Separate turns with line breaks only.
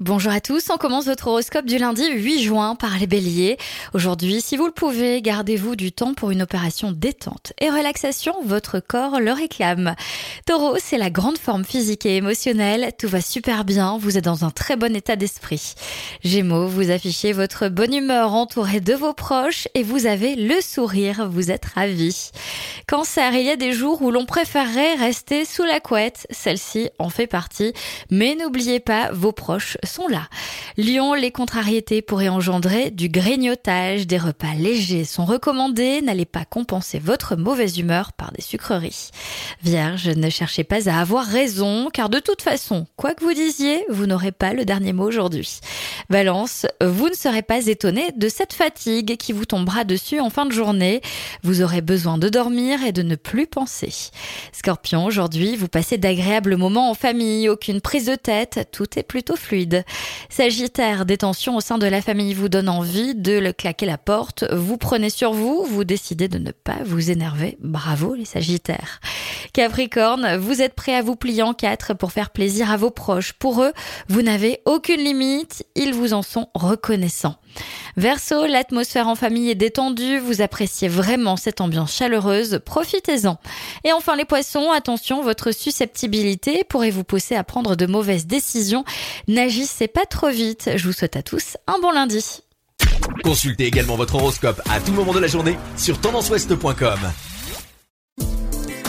Bonjour à tous, on commence votre horoscope du lundi 8 juin par les béliers. Aujourd'hui, si vous le pouvez, gardez-vous du temps pour une opération détente et relaxation, votre corps le réclame. Taureau, c'est la grande forme physique et émotionnelle, tout va super bien, vous êtes dans un très bon état d'esprit. Gémeaux, vous affichez votre bonne humeur entourée de vos proches et vous avez le sourire, vous êtes ravis. Cancer, il y a des jours où l'on préférerait rester sous la couette, celle-ci en fait partie, mais n'oubliez pas, vos proches sont là. Lion, les contrariétés pourraient engendrer du grignotage, des repas légers sont recommandés, n'allez pas compenser votre mauvaise humeur par des sucreries. Vierge, ne cherchez pas à avoir raison, car de toute façon, quoi que vous disiez, vous n'aurez pas le dernier mot aujourd'hui. Balance, vous ne serez pas étonné de cette fatigue qui vous tombera dessus en fin de journée. Vous aurez besoin de dormir et de ne plus penser. Scorpion, aujourd'hui, vous passez d'agréables moments en famille, aucune prise de tête, tout est plutôt fluide. Sagittaire, des tensions au sein de la famille vous donnent envie de le claquer la porte. Vous prenez sur vous, vous décidez de ne pas vous énerver. Bravo les Sagittaires. Capricorne, vous êtes prêt à vous plier en quatre pour faire plaisir à vos proches. Pour eux, vous n'avez aucune limite, ils vous en sont reconnaissants. Verseau, l'atmosphère en famille est détendue, vous appréciez vraiment cette ambiance chaleureuse, profitez-en. Et enfin les poissons, attention, votre susceptibilité pourrait vous pousser à prendre de mauvaises décisions. N'agissez pas trop vite. Je vous souhaite à tous un bon lundi.
Consultez également votre horoscope à tout moment de la journée sur tendanceouest.com.